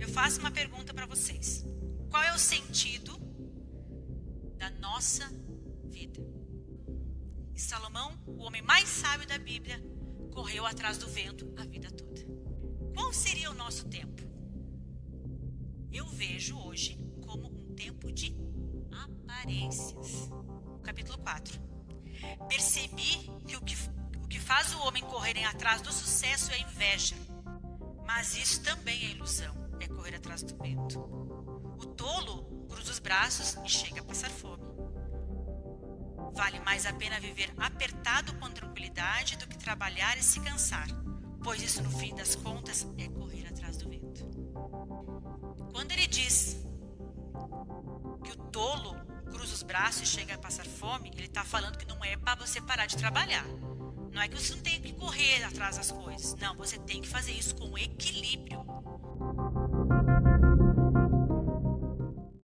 eu faço uma pergunta para vocês. Qual é o sentido da nossa vida? E Salomão, o homem mais sábio da Bíblia, correu atrás do vento a vida toda. Qual seria o nosso tempo? Eu vejo hoje como um tempo de aparências. Capítulo 4. Percebi que o que, o que faz o homem correrem atrás do sucesso é inveja. Mas isso também é ilusão, é correr atrás do vento. O tolo cruza os braços e chega a passar fome. Vale mais a pena viver apertado com tranquilidade do que trabalhar e se cansar, pois isso, no fim das contas, é correr atrás do vento. Quando ele diz que o tolo cruza os braços e chega a passar fome, ele está falando que não é para você parar de trabalhar. Não é que você não tem que correr atrás das coisas. Não, você tem que fazer isso com equilíbrio.